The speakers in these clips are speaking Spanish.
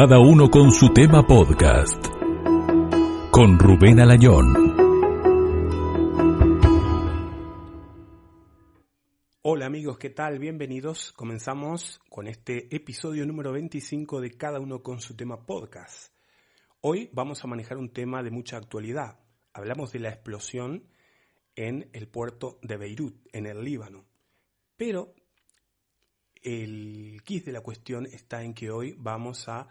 Cada uno con su tema podcast. Con Rubén Alañón. Hola amigos, ¿qué tal? Bienvenidos. Comenzamos con este episodio número 25 de Cada uno con su tema podcast. Hoy vamos a manejar un tema de mucha actualidad. Hablamos de la explosión en el puerto de Beirut, en el Líbano. Pero el quiz de la cuestión está en que hoy vamos a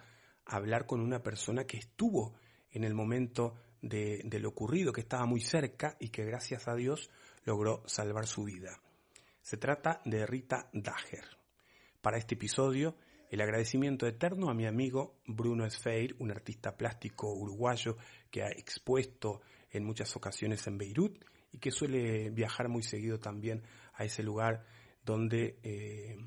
hablar con una persona que estuvo en el momento de, lo ocurrido, que estaba muy cerca y que gracias a Dios logró salvar su vida. Se trata de Rita Dager. Para este episodio, el agradecimiento eterno a mi amigo Bruno Esfeir, un artista plástico uruguayo que ha expuesto en muchas ocasiones en Beirut y que suele viajar muy seguido también a ese lugar donde eh,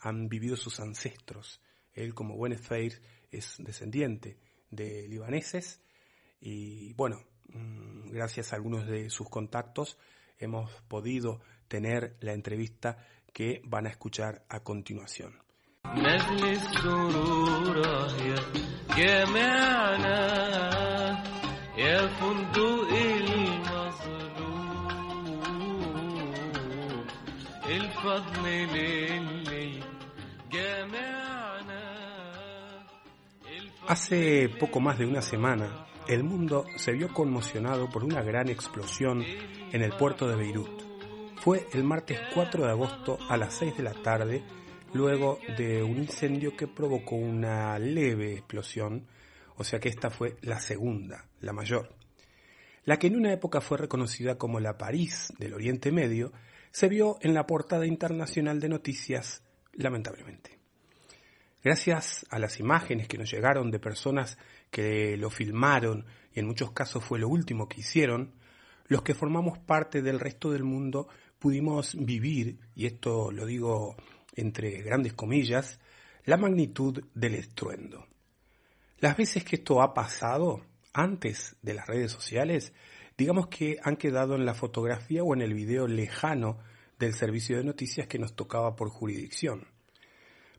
han vivido sus ancestros. Él, como buen Esfeir, es descendiente de libaneses y bueno, mm, gracias a algunos de sus contactos hemos podido tener la entrevista que van a escuchar a continuación. Hace poco más de una semana, el mundo se vio conmocionado por una gran explosión en el puerto de Beirut. Fue el martes 4 de agosto a las 6 de la tarde, luego de un incendio que provocó una leve explosión, o sea que esta fue la segunda, la mayor. La que en una época fue reconocida como la París del Oriente Medio, se vio en la portada internacional de noticias, lamentablemente. Gracias a las imágenes que nos llegaron de personas que lo filmaron, y en muchos casos fue lo último que hicieron, los que formamos parte del resto del mundo pudimos vivir, y esto lo digo entre grandes comillas, la magnitud del estruendo. Las veces que esto ha pasado, antes de las redes sociales, digamos que han quedado en la fotografía o en el video lejano del servicio de noticias que nos tocaba por jurisdicción.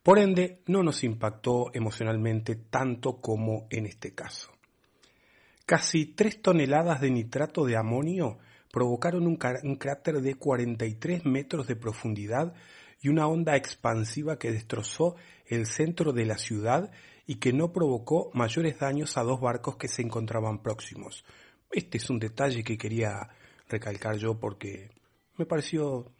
Por ende, no nos impactó emocionalmente tanto como en este caso. Casi tres toneladas de nitrato de amonio provocaron un, cráter de 43 metros de profundidad y una onda expansiva que destrozó el centro de la ciudad y que no provocó mayores daños a dos barcos que se encontraban próximos. Este es un detalle que quería recalcar yo porque me pareció...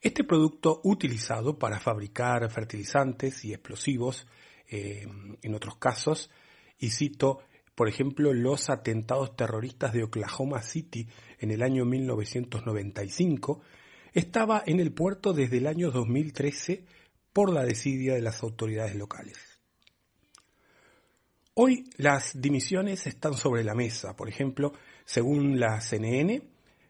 Este producto utilizado para fabricar fertilizantes y explosivos, eh, en otros casos, y cito, por ejemplo, los atentados terroristas de Oklahoma City en el año 1995, estaba en el puerto desde el año 2013 por la desidia de las autoridades locales. Hoy las dimisiones están sobre la mesa. Por ejemplo, según la CNN,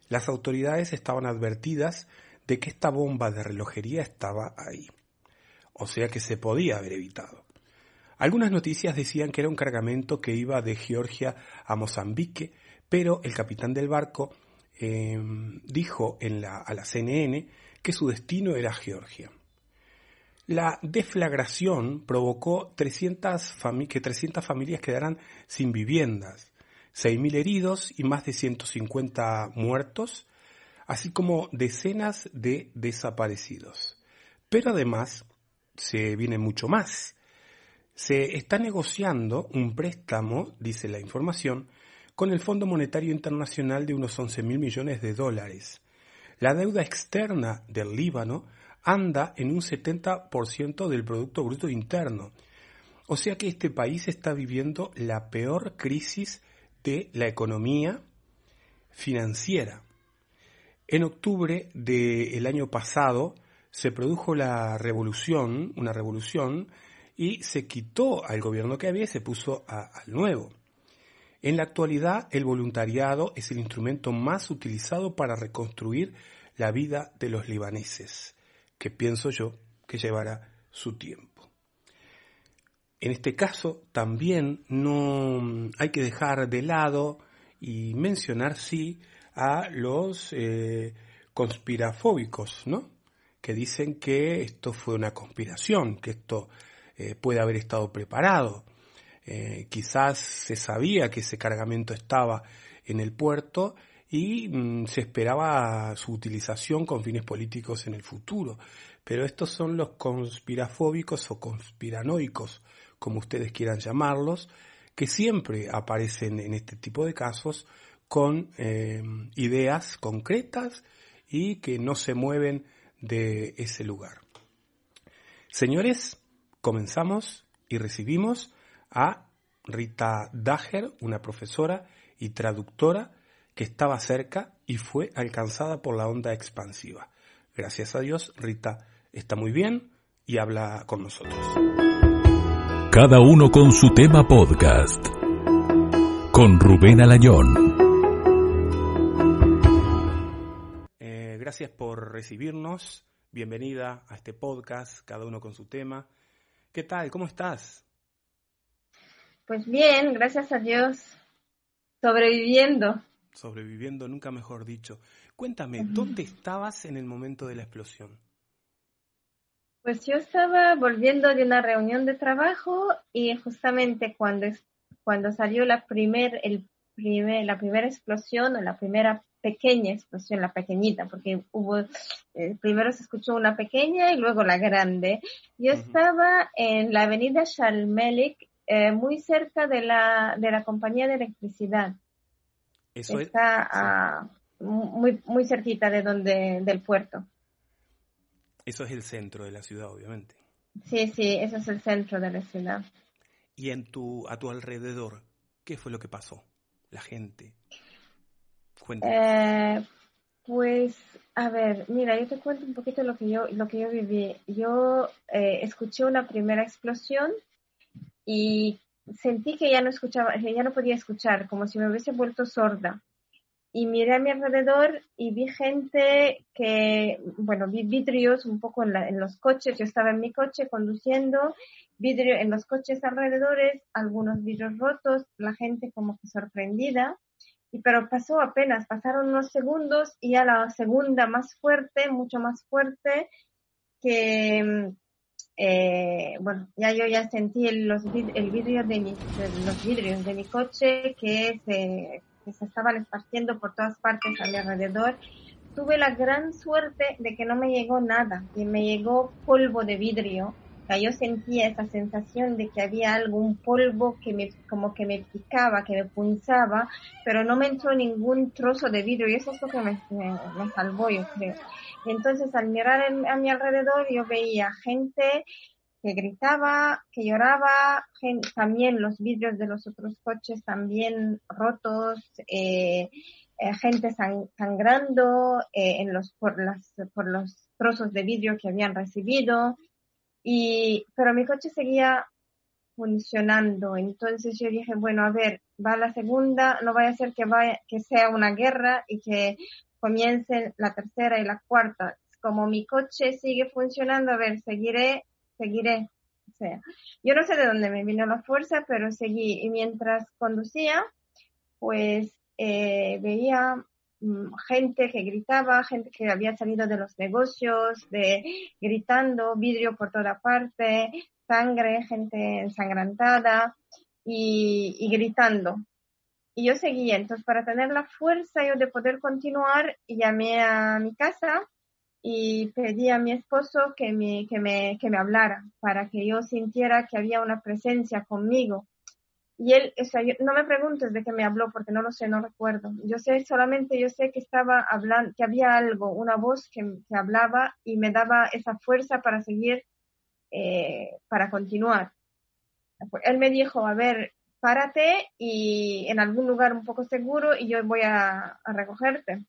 las autoridades estaban advertidas de que esta bomba de relojería estaba ahí. O sea que se podía haber evitado. Algunas noticias decían que era un cargamento que iba de Georgia a Mozambique, pero el capitán del barco em, dijo en la, a la CNN que su destino era Georgia. La deflagración provocó 300 que 300 familias quedaran sin viviendas, 6.000 heridos y más de 150 muertos, así como decenas de desaparecidos. Pero además se viene mucho más. Se está negociando un préstamo, dice la información, con el Fondo Monetario Internacional de unos 11.000 millones de dólares. La deuda externa del Líbano anda en un 70% del Producto Bruto Interno. O sea que este país está viviendo la peor crisis de la economía financiera. En octubre del año pasado se produjo la revolución, una revolución, y se quitó al gobierno que había y se puso al nuevo. En la actualidad, el voluntariado es el instrumento más utilizado para reconstruir la vida de los libaneses que pienso yo que llevará su tiempo. En este caso también no hay que dejar de lado y mencionar sí a los eh, conspirafóbicos, ¿no? Que dicen que esto fue una conspiración, que esto eh, puede haber estado preparado. Eh, quizás se sabía que ese cargamento estaba en el puerto y mm, se esperaba su utilización con fines políticos en el futuro. Pero estos son los conspirafóbicos o conspiranoicos, como ustedes quieran llamarlos, que siempre aparecen en este tipo de casos con eh, ideas concretas y que no se mueven de ese lugar. Señores, comenzamos y recibimos a Rita Dager, una profesora y traductora que estaba cerca y fue alcanzada por la onda expansiva. Gracias a Dios, Rita está muy bien y habla con nosotros. Cada uno con su tema podcast. Con Rubén Alañón. Gracias por recibirnos. Bienvenida a este podcast, cada uno con su tema. ¿Qué tal? ¿Cómo estás? Pues bien, gracias a Dios. Sobreviviendo. Sobreviviendo, nunca mejor dicho. Cuéntame, ¿dónde estabas en el momento de la explosión? Pues yo estaba volviendo de una reunión de trabajo y justamente cuando, cuando salió la, primer, el primer, la primera explosión o la primera pequeña explosión, la pequeñita, porque hubo, eh, primero se escuchó una pequeña y luego la grande. Yo estaba en la avenida Shalmelik eh, muy cerca de la, de la compañía de electricidad. Eso Está muy, muy cerquita de donde, del puerto. Eso es el centro de la ciudad, obviamente. Sí, sí, eso es el centro de la ciudad. Y en tu, a tu alrededor, ¿qué fue lo que pasó? La gente. Eh, pues, a ver, mira, yo te cuento un poquito lo que yo, lo que yo viví. Yo eh, escuché una primera explosión y sentí que ya no escuchaba, que ya no podía escuchar, como si me hubiese vuelto sorda. Y miré a mi alrededor y vi gente que, bueno, vi vidrios un poco en, en los coches. Yo estaba en mi coche conduciendo, vidrio en los coches alrededores, algunos vidrios rotos, la gente como que sorprendida. Y pero pasó apenas, pasaron unos segundos y a la segunda más fuerte, mucho más fuerte, que eh, bueno, ya yo ya sentí el, los, el vidrio de, mi, los vidrios de mi coche que se, que se estaban esparciendo por todas partes a mi alrededor. Tuve la gran suerte de que no me llegó nada, que me llegó polvo de vidrio. Yo sentía esa sensación de que había algún polvo que me, como que me picaba, que me punzaba, pero no me entró ningún trozo de vidrio y eso es lo que me, me, me salvó, yo creo. Y entonces al mirar a mi alrededor yo veía gente que gritaba, que lloraba, también los vidrios de los otros coches también rotos, eh, eh, gente sangrando eh, en los, por, las, por los trozos de vidrio que habían recibido. Y, pero mi coche seguía funcionando. Entonces yo dije, bueno, a ver, va la segunda, no vaya a ser que vaya, que sea una guerra y que comiencen la tercera y la cuarta. Como mi coche sigue funcionando, a ver, seguiré, seguiré. O sea, yo no sé de dónde me vino la fuerza, pero seguí. Y mientras conducía, pues eh, veía gente que gritaba, gente que había salido de los negocios, de gritando, vidrio por toda parte, sangre, gente ensangrentada y, y gritando. Y yo seguía, entonces para tener la fuerza yo de poder continuar, llamé a mi casa y pedí a mi esposo que me, que me, que me hablara para que yo sintiera que había una presencia conmigo. Y él, o sea, no me preguntes de qué me habló porque no lo sé, no recuerdo. Yo sé, solamente yo sé que estaba hablando, que había algo, una voz que, que hablaba y me daba esa fuerza para seguir, eh, para continuar. Él me dijo, a ver, párate y en algún lugar un poco seguro y yo voy a, recogerte.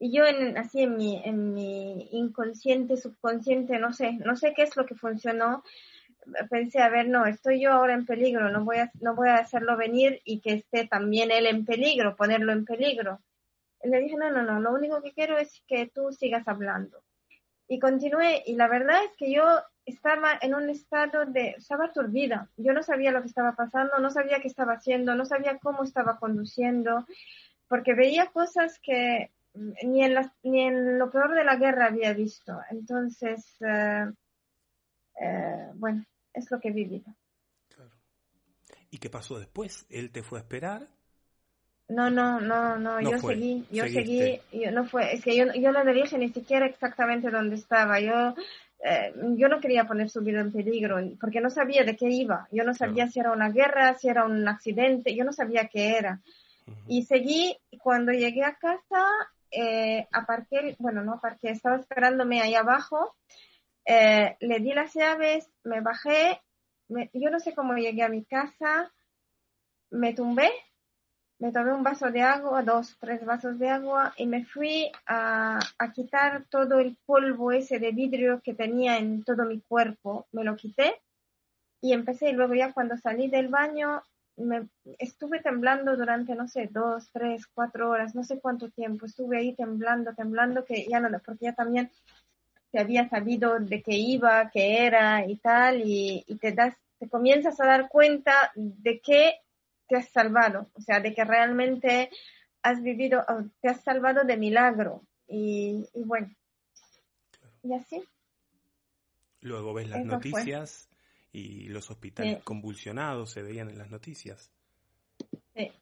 Y yo en, así en mi, en mi inconsciente, subconsciente, no sé, no sé qué es lo que funcionó. Pensé, a ver, no, estoy yo ahora en peligro, no voy a, no voy a hacerlo venir y que esté también él en peligro, ponerlo en peligro. Y le dije, no, no, no, lo único que quiero es que tú sigas hablando. Y continué, y la verdad es que yo estaba en un estado de, estaba aturdida. Yo no sabía lo que estaba pasando, no sabía qué estaba haciendo, no sabía cómo estaba conduciendo, porque veía cosas que ni en, ni en lo peor de la guerra había visto. Entonces, eh, eh, bueno, es lo que he vivido. Claro. ¿Y qué pasó después? ¿Él te fue a esperar? No, no, no, no, yo seguí, yo seguí, yo no fue, es que yo, yo no le dije ni siquiera exactamente dónde estaba, yo, eh, yo no quería poner su vida en peligro, porque no sabía de qué iba, yo no sabía si era una guerra, si era un accidente, yo no sabía qué era. Y seguí, cuando llegué a casa, eh, aparqué, bueno, no aparqué, estaba esperándome ahí abajo, eh, le di las llaves, me bajé, yo no sé cómo llegué a mi casa, me tumbé, me tomé un vaso de agua, dos, tres vasos de agua y me fui a, a, quitar todo el polvo ese de vidrio que tenía en todo mi cuerpo. Me lo quité y empecé y luego ya cuando salí del baño me estuve temblando durante, no sé, dos, tres, cuatro horas, no sé cuánto tiempo. Estuve ahí temblando, temblando, que ya no, porque ya también se había sabido de qué iba, qué era y tal, y, y te das, te comienzas a dar cuenta de que te has salvado, o sea, de que realmente has vivido, te has salvado de milagro. Y, bueno, y así. Luego ves las noticias y los hospitales convulsionados se veían en las noticias. Sí.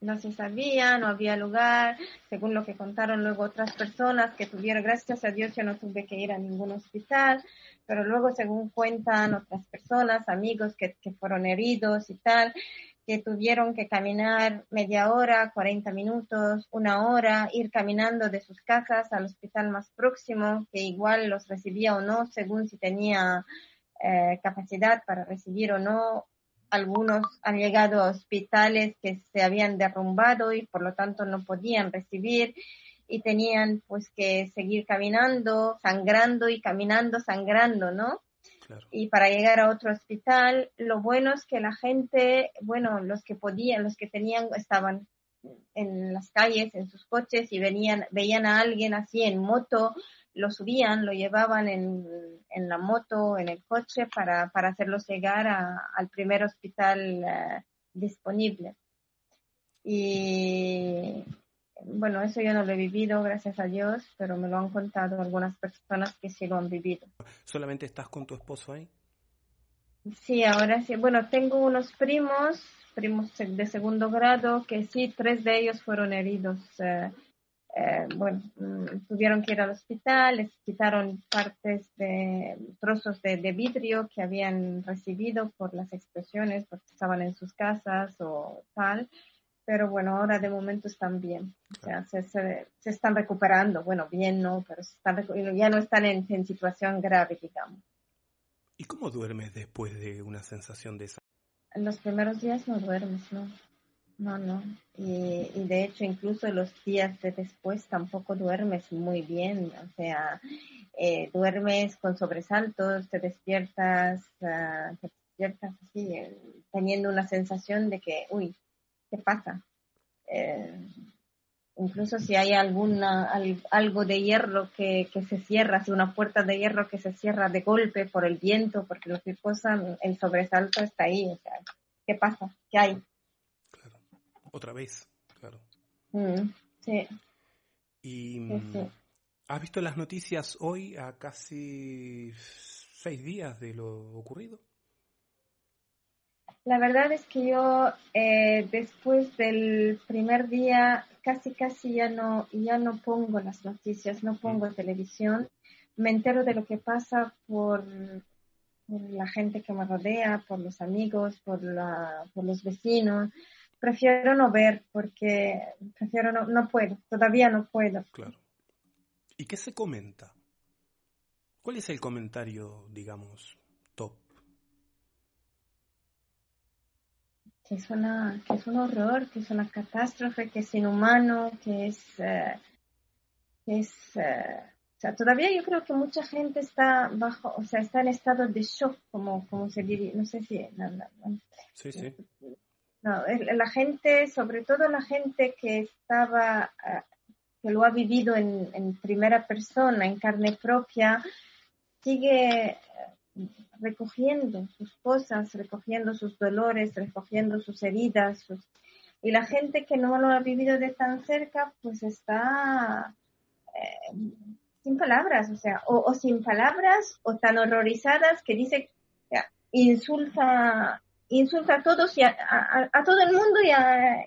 No se sabía, no había lugar, según lo que contaron luego otras personas que tuvieron, gracias a Dios yo no tuve que ir a ningún hospital, pero luego según cuentan otras personas, amigos que, que fueron heridos y tal, que tuvieron que caminar media hora, 40 minutos, una hora, ir caminando de sus casas al hospital más próximo, que igual los recibía o no, según si tenía eh, capacidad para recibir o no. Algunos han llegado a hospitales que se habían derrumbado y por lo tanto no podían recibir y tenían pues que seguir caminando, sangrando y caminando, sangrando, ¿no? Y para llegar a otro hospital, lo bueno es que la gente, bueno, los que podían, los que tenían, estaban en las calles, en sus coches y venían, veían a alguien así en moto, lo subían, lo llevaban en, en la moto, en el coche para, para hacerlo llegar al primer hospital eh, disponible. Y, bueno, eso yo no lo he vivido, gracias a Dios, pero me lo han contado algunas personas que sí lo han vivido. ¿Solamente estás con tu esposo ahí? Sí, ahora sí. Bueno, tengo unos primos, primos de segundo grado, que sí, tres de ellos fueron heridos. Eh, eh, bueno, mm, tuvieron que ir al hospital, les quitaron partes de trozos de, de, vidrio que habían recibido por las explosiones, porque estaban en sus casas o tal pero bueno, ahora de momento están bien. O sea, se, se, están recuperando. Bueno, bien no, pero están, ya no están en, en, situación grave, digamos. ¿Y cómo duermes después de una sensación de esa? En los primeros días no duermes, ¿no? No, no. Y, y de hecho, incluso los días de después tampoco duermes muy bien. O sea, eh, duermes con sobresaltos, te despiertas, uh, te despiertas así, eh, teniendo una sensación de que, uy, ¿qué pasa? Eh, incluso si hay alguna algo de hierro que, se cierra, si una puerta de hierro que se cierra de golpe por el viento, porque lo que cosa, el sobresalto está ahí. O sea, ¿qué pasa? ¿Qué hay? Otra vez, claro. Mm, sí. Y mm, ¿has visto las noticias hoy a casi seis días de lo ocurrido? La verdad es que yo eh, después del primer día casi casi ya no ya no pongo las noticias, no pongo televisión, me entero de lo que pasa por, la gente que me rodea, por los amigos, por la, por los vecinos. Prefiero no ver porque prefiero no, no puedo, todavía no puedo. Claro. ¿Y qué se comenta? ¿Cuál es el comentario, digamos, top? que es, una, que es un horror, que es una catástrofe, que es inhumano, que es... Eh, es eh, o sea, todavía yo creo que mucha gente está bajo, o sea, está en estado de shock, como, como se diría, no sé si... sí, sí. No, la gente, sobre todo la gente que estaba, eh, que lo ha vivido en, en primera persona, en carne propia, sigue recogiendo sus cosas, recogiendo sus dolores, recogiendo sus heridas. Y la gente que no lo ha vivido de tan cerca, pues está, eh, sin palabras, o sea, o, sin palabras o tan horrorizadas que dice, insulta, insulta a todos y a, todo el mundo y a,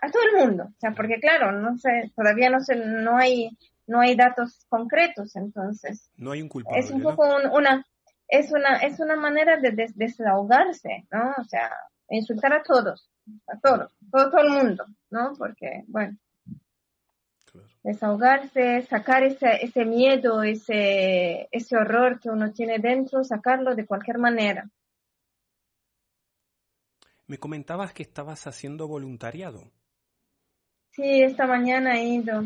a todo el mundo, o sea, porque claro, no sé, todavía no sé, no hay, no hay datos concretos, entonces. No hay un culpable. Es un poco una, es una, es una manera de desahogarse, ¿no? O sea, insultar a todos, a todos, todo, todo el mundo, ¿no? Porque, bueno, desahogarse, sacar ese, ese miedo, ese, ese horror que uno tiene dentro, sacarlo de cualquier manera. Me comentabas que estabas haciendo voluntariado. Sí, esta mañana he ido.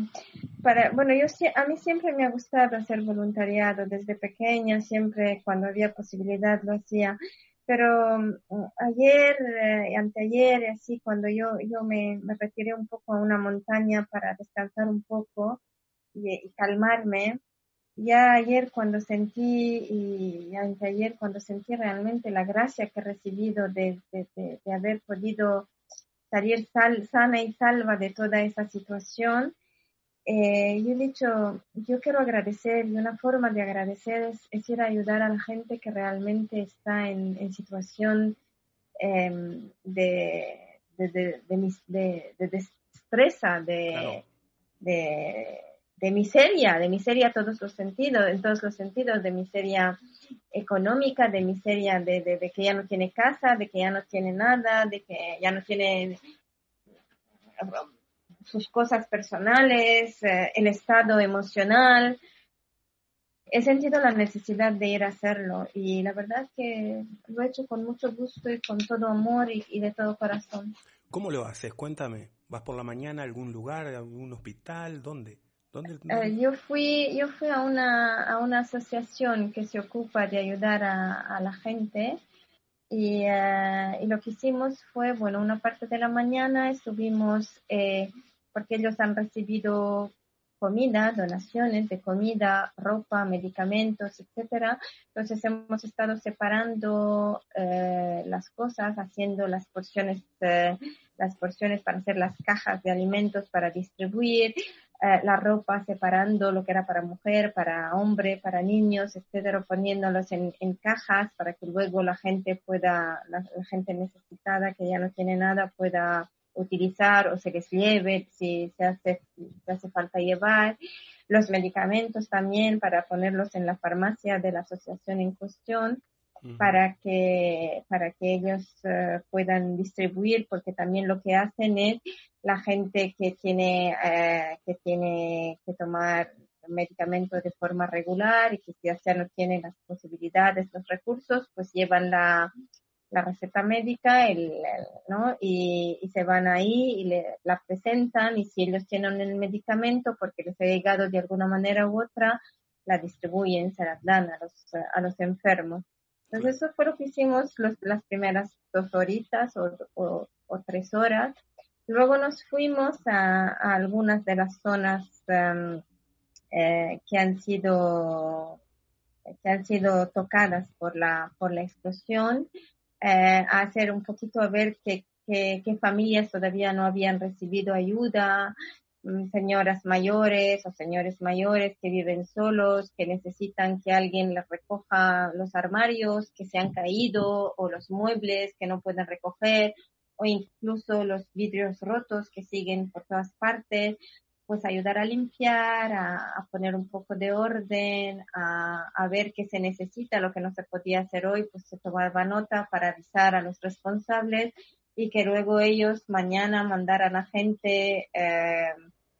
Para, bueno, yo a mí siempre me ha gustado hacer voluntariado desde pequeña, siempre cuando había posibilidad lo hacía. Pero mm, ayer, eh, anteayer, así, cuando yo, yo me, me, retiré un poco a una montaña para descansar un poco y, calmarme, ya ayer cuando sentí, y anteayer cuando sentí realmente la gracia que he recibido de, de, de, haber podido salir sana y salva de toda esa situación, eh, yo he dicho, yo quiero agradecer y una forma de agradecer es, ir a ayudar a la gente que realmente está en, en situación em, de, de, de, de, de, destreza, de, de, miseria, de miseria todos los sentidos, en todos los sentidos, de miseria económica, de miseria de, de, que ya no tiene casa, de que ya no tiene nada, de que ya no tiene sus cosas personales, eh, el estado emocional. He sentido la necesidad de ir a hacerlo y la verdad que lo he hecho con mucho gusto y con todo amor y, de todo corazón. ¿Cómo lo haces? Cuéntame. ¿Vas por la mañana a algún lugar, a algún hospital? ¿Dónde? ¿Dónde? Eh, yo fui, yo fui a una, a una asociación que se ocupa de ayudar a, la gente y, eh, y, lo que hicimos fue, bueno, una parte de la mañana estuvimos porque ellos han recibido comida, donaciones de comida, ropa, medicamentos, etcétera. Entonces hemos estado separando eh, las cosas, haciendo las porciones, eh, las porciones para hacer las cajas de alimentos para distribuir, eh, la ropa separando lo que era para mujer, para hombre, para niños, etcétera, poniéndolos en, cajas para que luego la gente pueda, la gente necesitada que ya no tiene nada pueda utilizar o se les lleve si se hace, hace falta llevar. Los medicamentos también para ponerlos en la farmacia de la asociación en cuestión para que para que ellos eh, puedan distribuir porque también lo que hacen es la gente que tiene eh, que tiene que tomar medicamentos de forma regular y que si ya no tienen las posibilidades los recursos pues llevan la la receta médica el, ¿no? y, y, se van ahí y le, la presentan y si ellos tienen el medicamento porque les ha llegado de alguna manera u otra, la distribuyen, se la dan a los, a los enfermos. Entonces eso fue lo que hicimos los, las primeras dos horitas o, o, o, tres horas. Luego nos fuimos a, a algunas de las zonas um, eh, que han sido que han sido tocadas por la por la explosión eh, a hacer un poquito a ver qué, qué, familias todavía no habían recibido ayuda, señoras mayores o señores mayores que viven solos, que necesitan que alguien les recoja los armarios que se han caído o los muebles que no pueden recoger o incluso los vidrios rotos que siguen por todas partes pues ayudar a limpiar, a, poner un poco de orden, a, ver qué se necesita, lo que no se podía hacer hoy, pues se tomaba nota para avisar a los responsables y que luego ellos mañana mandaran a gente eh,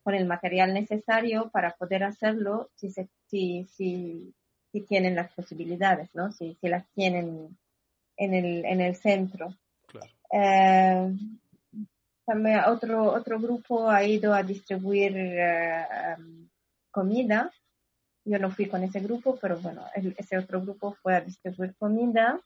con el material necesario para poder hacerlo si, se, si, si, si tienen las posibilidades, ¿no? Si, si las tienen en el, en el centro. Claro. Eh, también otro, otro grupo ha ido a distribuir eh, comida. Yo no fui con ese grupo, pero bueno, ese otro grupo fue a distribuir comida.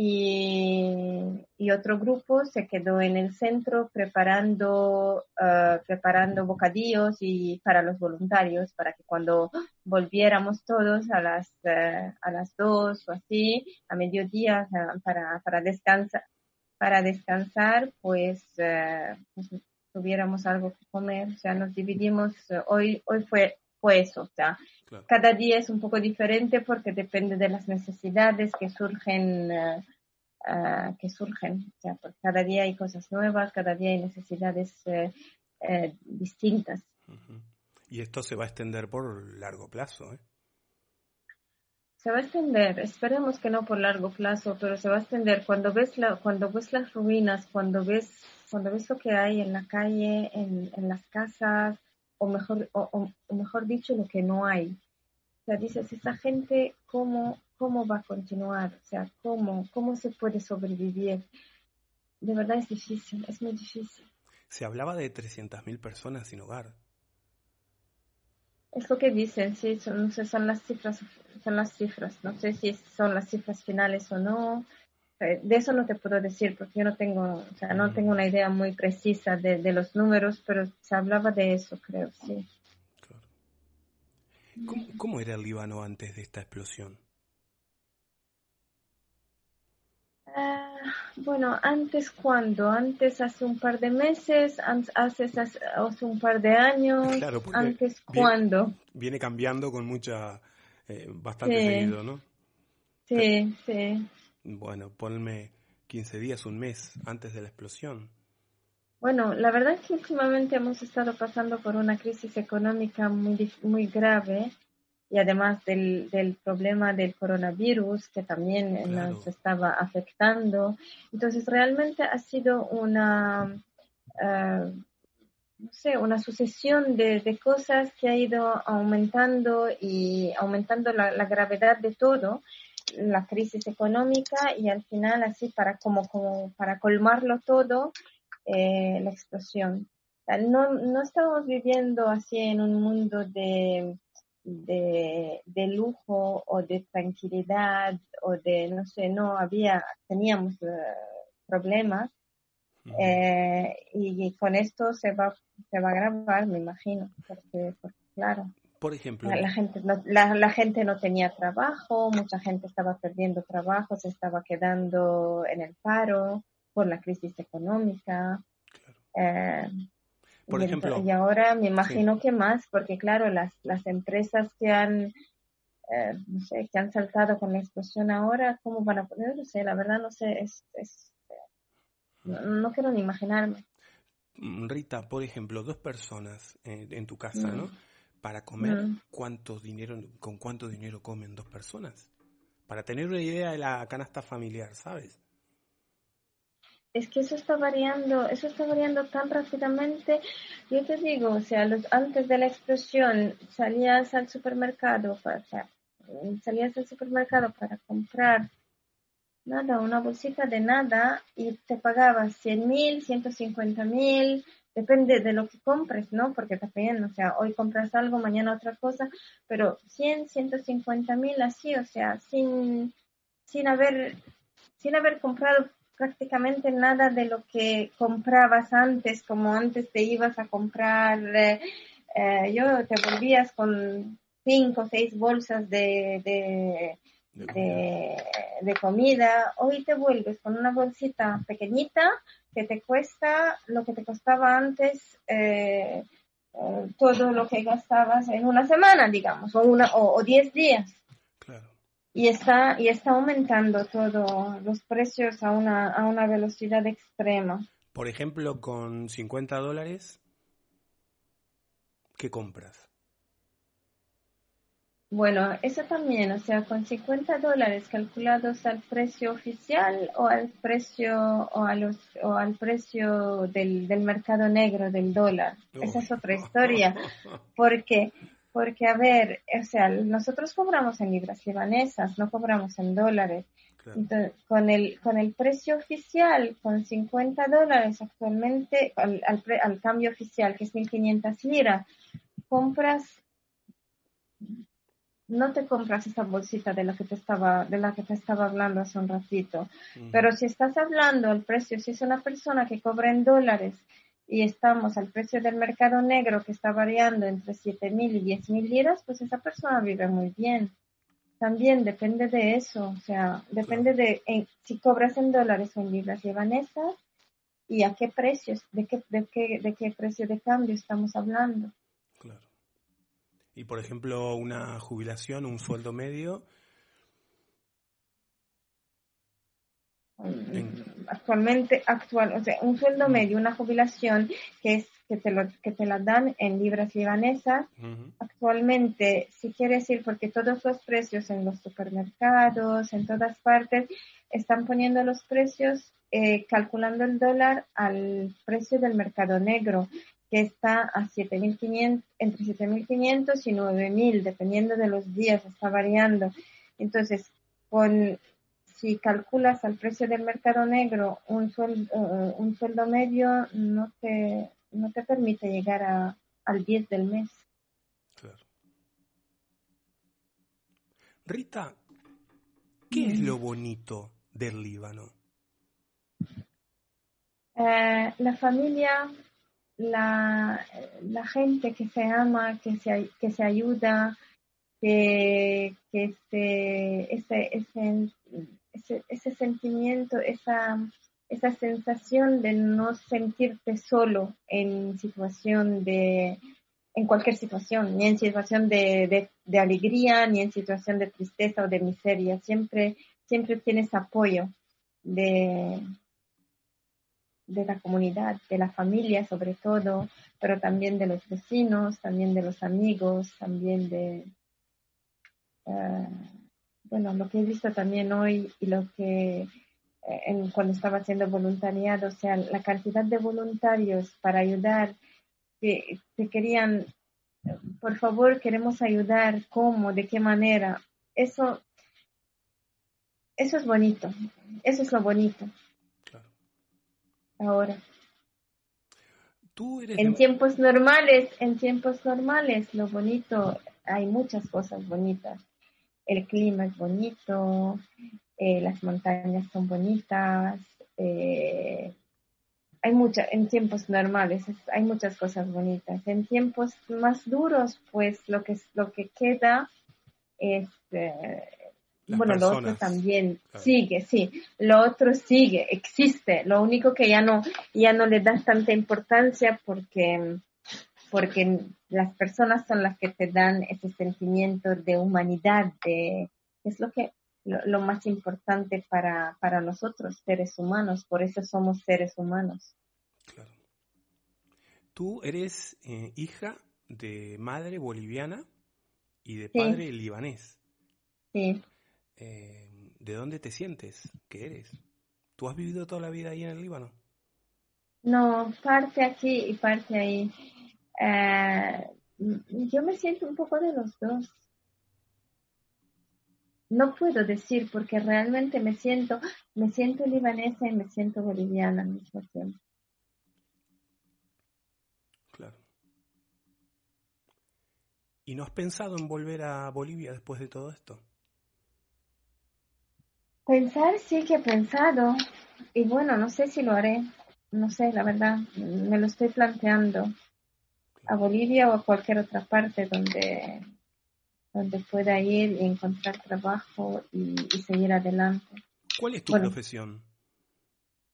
Y, y otro grupo se quedó en el centro preparando, uh, preparando bocadillos y para los voluntarios, para que cuando volviéramos todos a las, uh, a las dos o así, a mediodía, para, para descansar, para descansar, pues, eh, pues, tuviéramos algo que comer. O sea, nos dividimos, eh, hoy, hoy fue fue eso. O sea, cada día es un poco diferente porque depende de las necesidades que surgen. Eh, ah, que surgen. O sea, cada día hay cosas nuevas, cada día hay necesidades eh, eh, distintas. Y esto se va a extender por largo plazo, ¿eh? Se va a extender, esperemos que no por largo plazo, pero se va a extender. Cuando ves, la, cuando ves las ruinas, cuando ves, cuando ves lo que hay en la calle, en, en las casas, o mejor, o, mejor dicho, lo que no hay. O sea, dices, esta gente, ¿cómo, cómo va a continuar? O sea, ¿cómo, cómo se puede sobrevivir? De verdad es difícil, es muy difícil. Se hablaba de 300.000 personas sin hogar. Es lo que dicen, sí, son, no sé, son las cifras, son las cifras, no sé si son las cifras finales o no. Eh, de eso no te puedo decir porque yo no tengo, o sea, no tengo una idea muy precisa de, de los números, pero se hablaba de eso, creo, sí. ¿Cómo, ¿Cómo, era el Líbano antes de esta explosión? Ah, bueno, antes cuándo? Antes hace un par de meses, hace, hace un par de años, antes cuándo? Viene cambiando con mucha, eh, bastante seguido, ¿no? Sí, sí. Bueno, ponme 15 días, un mes antes de la explosión. Bueno, la verdad es que últimamente hemos estado pasando por una crisis económica muy, muy grave y además del, del problema del coronavirus que también nos estaba afectando. Entonces, realmente ha sido una, uh, no sé, una sucesión de, de, cosas que ha ido aumentando y aumentando la, la, gravedad de todo, la crisis económica y al final así para como, como para colmarlo todo, eh, la explosión. No, no estamos viviendo así en un mundo de de, de, lujo o de tranquilidad o de, no sé, no había, teníamos eh, problemas. Eh, y, con esto se va, se va a grabar, me imagino, porque, claro. Por ejemplo. La, gente no, la, gente no tenía trabajo, mucha gente estaba perdiendo trabajo, se estaba quedando en el paro por la crisis económica. Eh, por y, ejemplo. Y ahora me imagino que más, porque claro, las, las empresas que han, eh, no sé, que han saltado con la explosión ahora, ¿cómo van a poner? No sé, la verdad no sé, es, es no, quiero ni imaginarme. Mm, Rita, por ejemplo, dos personas en, tu casa, ¿no? Para comer, mm. ¿cuánto dinero, con cuánto dinero comen dos personas? Para tener una idea de la canasta familiar, ¿sabes? es que eso está variando, eso está variando tan rápidamente. Yo te digo, o sea, los, antes de la explosión salías al supermercado, para, salías al supermercado para comprar nada, una bolsita de nada y te pagabas 100 mil, 150 mil, depende de lo que compres, ¿no? Porque también, o sea, hoy compras algo, mañana otra cosa, pero 100, 150 mil así, o sea, sin, sin haber, sin haber comprado prácticamente nada de lo que comprabas antes, como antes te ibas a comprar, eh, eh, yo te volvías con cinco o seis bolsas de, de, de, comida, hoy te vuelves con una bolsita pequeñita que te cuesta lo que te costaba antes. Eh, todo lo que gastabas en una semana, digamos, o, una, o diez días y está, y está aumentando todo, los precios a una, a una velocidad extrema. Por ejemplo, con 50 dólares, ¿qué compras? Bueno, eso también, o sea, con 50 dólares calculados al precio oficial o al precio o a los o al precio del, del mercado negro del dólar. Esa es otra historia, porque porque, a ver, o sea, nosotros cobramos en libras libanesas, no cobramos en dólares. Entonces, con el, con el precio oficial, con 50 dólares actualmente, al, al, cambio oficial, que es 1.500 liras, compras, no te compras esa bolsita de la que te estaba, de la que te estaba hablando hace un ratito. Pero si estás hablando el precio, si es una persona que cobra en dólares y estamos al precio del mercado negro que está variando entre 7.000 y 10.000 liras, pues esa persona vive muy bien. También depende de eso, o sea, depende de si cobras en dólares o en libras libanesas y a qué precios, de qué, de qué, de qué precio de cambio estamos hablando. Y por ejemplo, una jubilación, un sueldo medio. Actualmente, actual, o sea, un sueldo medio, una jubilación que es que te, lo, que te la dan en libras libanesas. Actualmente, si quieres decir, porque todos los precios en los supermercados, en todas partes, están poniendo los precios eh, calculando el dólar al precio del mercado negro, que está a 7.500, entre 7.500 y 9.000, dependiendo de los días, está variando. Entonces, con, si calculas al precio del mercado negro un sueldo, un sueldo medio, no te, no te permite llegar a, al 10 del mes. Claro. Rita, ¿qué es lo bonito del Líbano? Eh, la familia, la, gente que se ama, que se, que se ayuda, que, que este, ese, ese, ese, ese, sentimiento, esa, esa sensación de no sentirte solo en situación de, en cualquier situación, ni en situación de, de, de, alegría, ni en situación de tristeza o de miseria. Siempre, siempre tienes apoyo de, de la comunidad, de la familia sobre todo, pero también de los vecinos, también de los amigos, también de, uh, bueno, lo que he visto también hoy y lo que eh, cuando estaba haciendo voluntariado, o sea, la cantidad de voluntarios para ayudar, que te querían, por favor, queremos ayudar, ¿cómo? ¿De qué manera? Eso, eso es bonito, eso es lo bonito ahora. en tiempos normales, en tiempos normales, lo bonito, hay muchas cosas bonitas. El clima es bonito, eh, las montañas son bonitas, eh, hay muchas, en tiempos normales hay muchas cosas bonitas. En tiempos más duros, pues lo que lo que queda es eh, bueno, lo otro también sigue, sí, lo otro sigue, existe, lo único que ya no, ya no le das tanta importancia porque, porque las personas son las que te dan ese sentimiento de humanidad, de, es lo que, lo, más importante para, para nosotros, seres humanos, por eso somos seres humanos. Claro. Tú eres eh, hija de madre boliviana y de padre libanés. Sí. Eh, ¿de dónde te sientes? ¿Qué eres? ¿Tú has vivido toda la vida ahí en el Líbano? No, parte aquí y parte ahí. Eh, yo me siento un poco de los dos. No puedo decir porque realmente me siento, me siento libanesa y me siento boliviana al mismo tiempo. Claro. ¿Y no has pensado en volver a Bolivia después de todo esto? Pensar sí que he pensado y bueno, no sé si lo haré, no sé, la verdad, me lo estoy planteando a Bolivia o a cualquier otra parte donde, donde pueda ir y encontrar trabajo y, seguir adelante. ¿Cuál es tu profesión?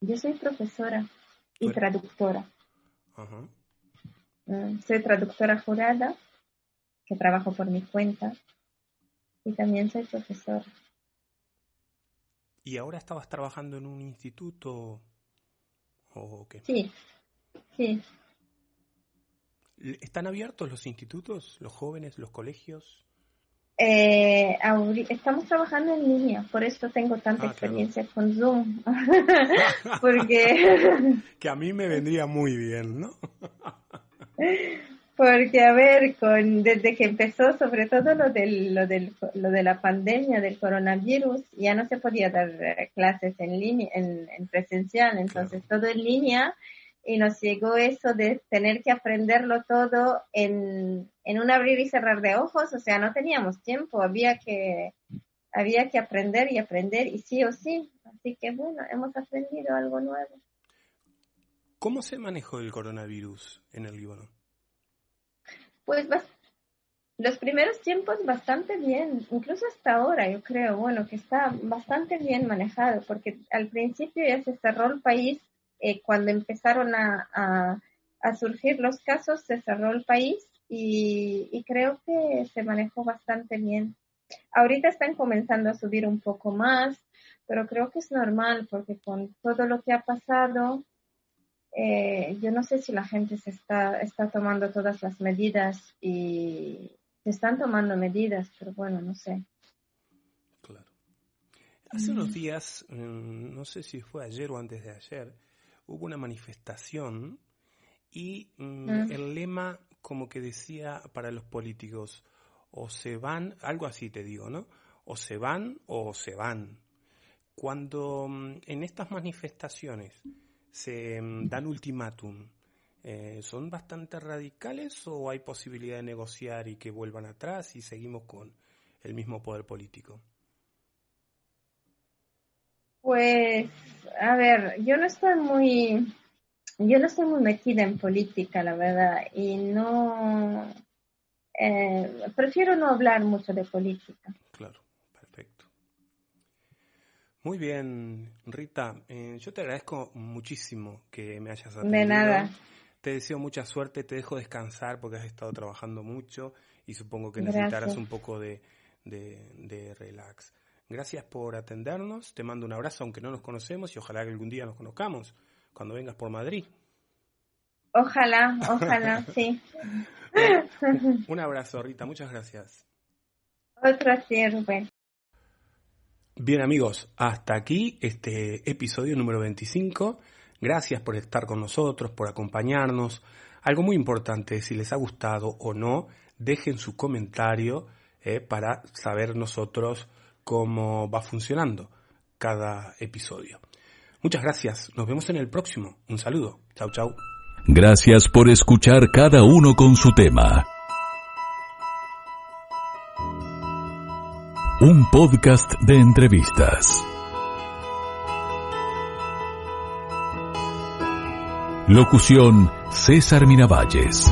Yo soy profesora y traductora. Mm, soy traductora jurada, que trabajo por mi cuenta, y también soy profesora. ¿Y ahora estabas trabajando en un instituto o qué? Sí, sí. ¿Están abiertos los institutos, los jóvenes, los colegios? Eh, estamos trabajando en línea, por eso tengo tanta ah, experiencia con Zoom. Porque. que a mí me vendría muy bien, ¿no? Porque, a ver, con, desde que empezó, sobre todo lo, del, lo, del, lo de la pandemia del coronavirus, ya no se podía dar eh, clases en línea, en, presencial, entonces todo en línea, y nos llegó eso de tener que aprenderlo todo en, en un abrir y cerrar de ojos, o sea, no teníamos tiempo, había que, había que aprender y aprender, y sí o sí, así que bueno, hemos aprendido algo nuevo. ¿Cómo se manejó el coronavirus en el Líbano? Pues los primeros tiempos bastante bien, incluso hasta ahora yo creo, bueno, que está bastante bien manejado, porque al principio ya se cerró el país, eh, cuando empezaron a, a, surgir los casos, se cerró el país y, creo que se manejó bastante bien. Ahorita están comenzando a subir un poco más, pero creo que es normal porque con todo lo que ha pasado, eh, yo no sé si la gente se está, está tomando todas las medidas y se están tomando medidas, pero bueno, no sé. Claro. Hace unos días, mm, no sé si fue ayer o antes de ayer, hubo una manifestación y mm, el lema como que decía para los políticos, o se van, algo así te digo, ¿no? O se van o se van. Cuando mm, en estas manifestaciones se mm, dan ultimátum, eh, ¿son bastante radicales o hay posibilidad de negociar y que vuelvan atrás y seguimos con el mismo poder político? Pues, a ver, yo no estoy muy yo no estoy muy metida en política, la verdad, y no, eh, prefiero no hablar mucho de política. Claro. Muy bien, Rita, eh, yo te agradezco muchísimo que me hayas atendido. De nada. Te deseo mucha suerte, te dejo descansar porque has estado trabajando mucho y supongo que necesitarás un poco de, de relax. Gracias por atendernos, te mando un abrazo aunque no nos conocemos y ojalá que algún día nos conozcamos cuando vengas por Madrid. Ojalá, ojalá, sí. Un abrazo, Rita, muchas gracias. Otro así, Rubén. Bien amigos, hasta aquí este episodio número 25. Gracias por estar con nosotros, por acompañarnos. Algo muy importante, si les ha gustado o no, dejen su comentario eh, para saber nosotros cómo va funcionando cada episodio. Muchas gracias. Nos vemos en el próximo. Un saludo. Chau, chau. Gracias por escuchar cada uno con su tema. Un podcast de entrevistas. Locución César Miravalles.